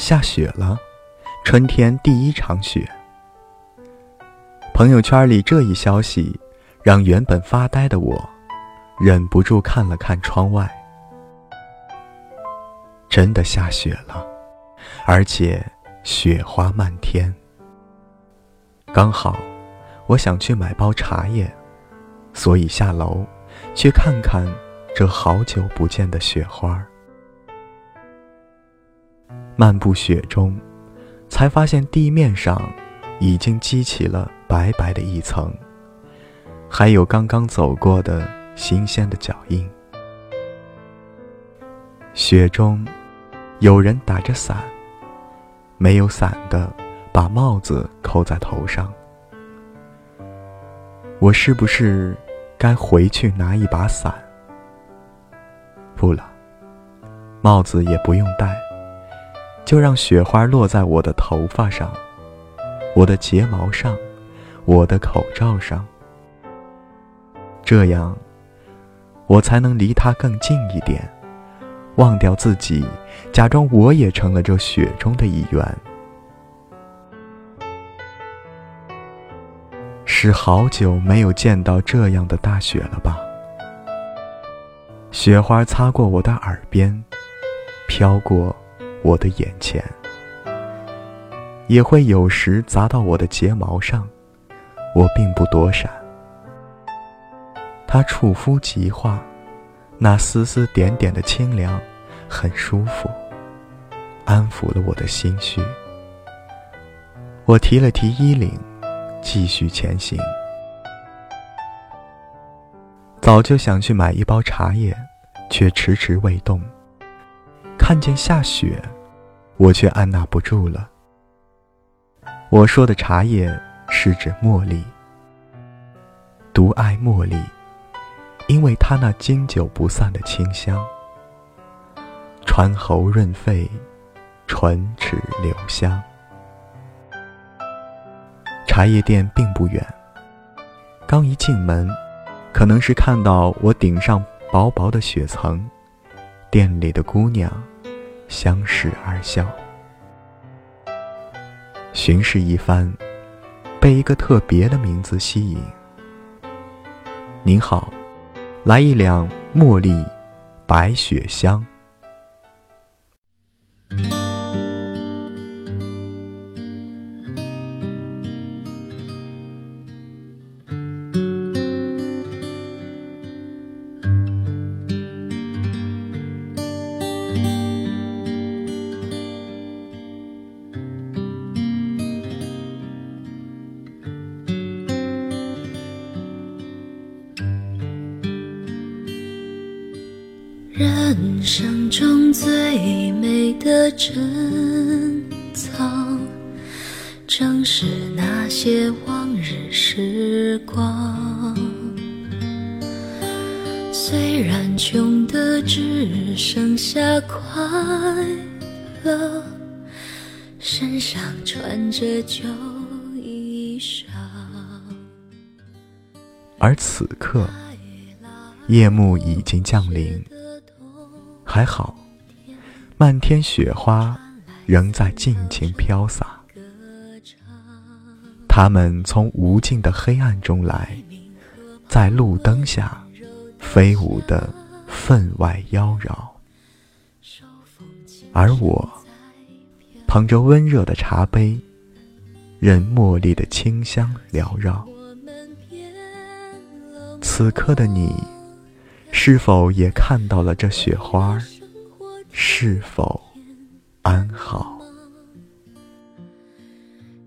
下雪了，春天第一场雪。朋友圈里这一消息，让原本发呆的我，忍不住看了看窗外。真的下雪了，而且雪花漫天。刚好，我想去买包茶叶，所以下楼去看看这好久不见的雪花。漫步雪中，才发现地面上已经积起了白白的一层，还有刚刚走过的新鲜的脚印。雪中，有人打着伞，没有伞的把帽子扣在头上。我是不是该回去拿一把伞？不了，帽子也不用戴。就让雪花落在我的头发上，我的睫毛上，我的口罩上，这样，我才能离它更近一点，忘掉自己，假装我也成了这雪中的一员。是好久没有见到这样的大雪了吧？雪花擦过我的耳边，飘过。我的眼前，也会有时砸到我的睫毛上，我并不躲闪。它触肤即化，那丝丝点点的清凉，很舒服，安抚了我的心绪。我提了提衣领，继续前行。早就想去买一包茶叶，却迟迟未动。看见下雪，我却按捺不住了。我说的茶叶是指茉莉，独爱茉莉，因为它那经久不散的清香，传喉润肺，唇齿留香。茶叶店并不远，刚一进门，可能是看到我顶上薄薄的雪层，店里的姑娘。相视而笑，巡视一番，被一个特别的名字吸引。您好，来一两茉莉白雪香。人生中最美的珍藏，正是那些往日时光。虽然穷的只剩下快乐，身上穿着旧衣裳。而此刻，夜幕已经降临。还好，漫天雪花仍在尽情飘洒。它们从无尽的黑暗中来，在路灯下飞舞的分外妖娆。而我捧着温热的茶杯，任茉莉的清香缭绕。此刻的你。是否也看到了这雪花？是否安好？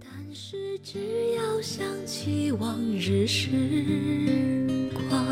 但是只要想起往日时光，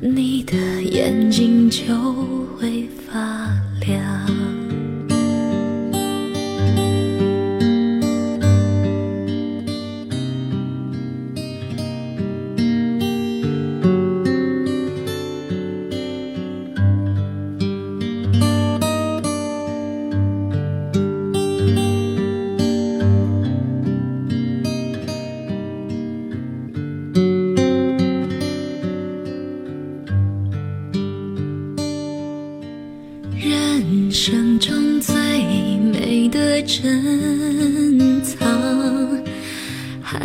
你的眼睛就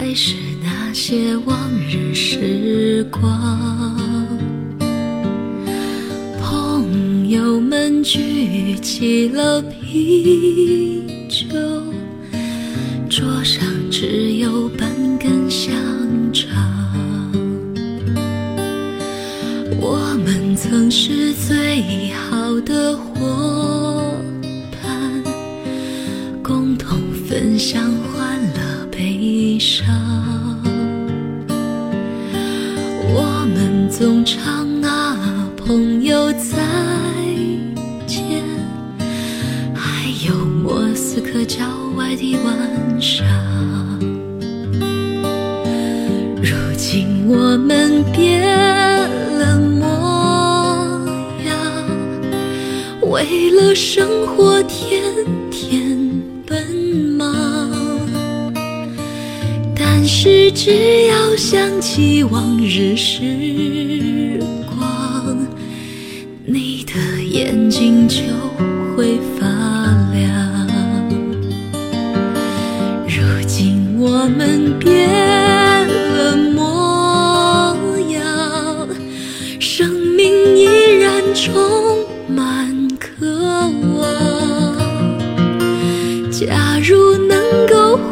还是那些往日时光。朋友们举起了啤酒，桌上只有半根香肠。我们曾是最好的伙伴，共同分享欢悲伤。我们总唱啊，朋友再见，还有莫斯科郊外的晚上。如今我们变了模样，为了生活天是只要想起往日时光，你的眼睛就会发亮。如今我们变了模样，生命依然充满渴望。假如能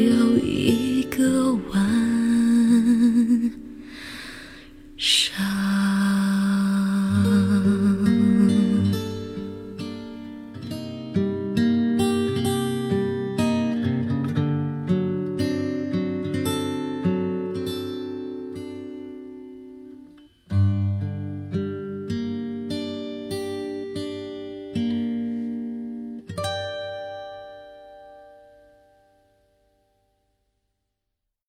有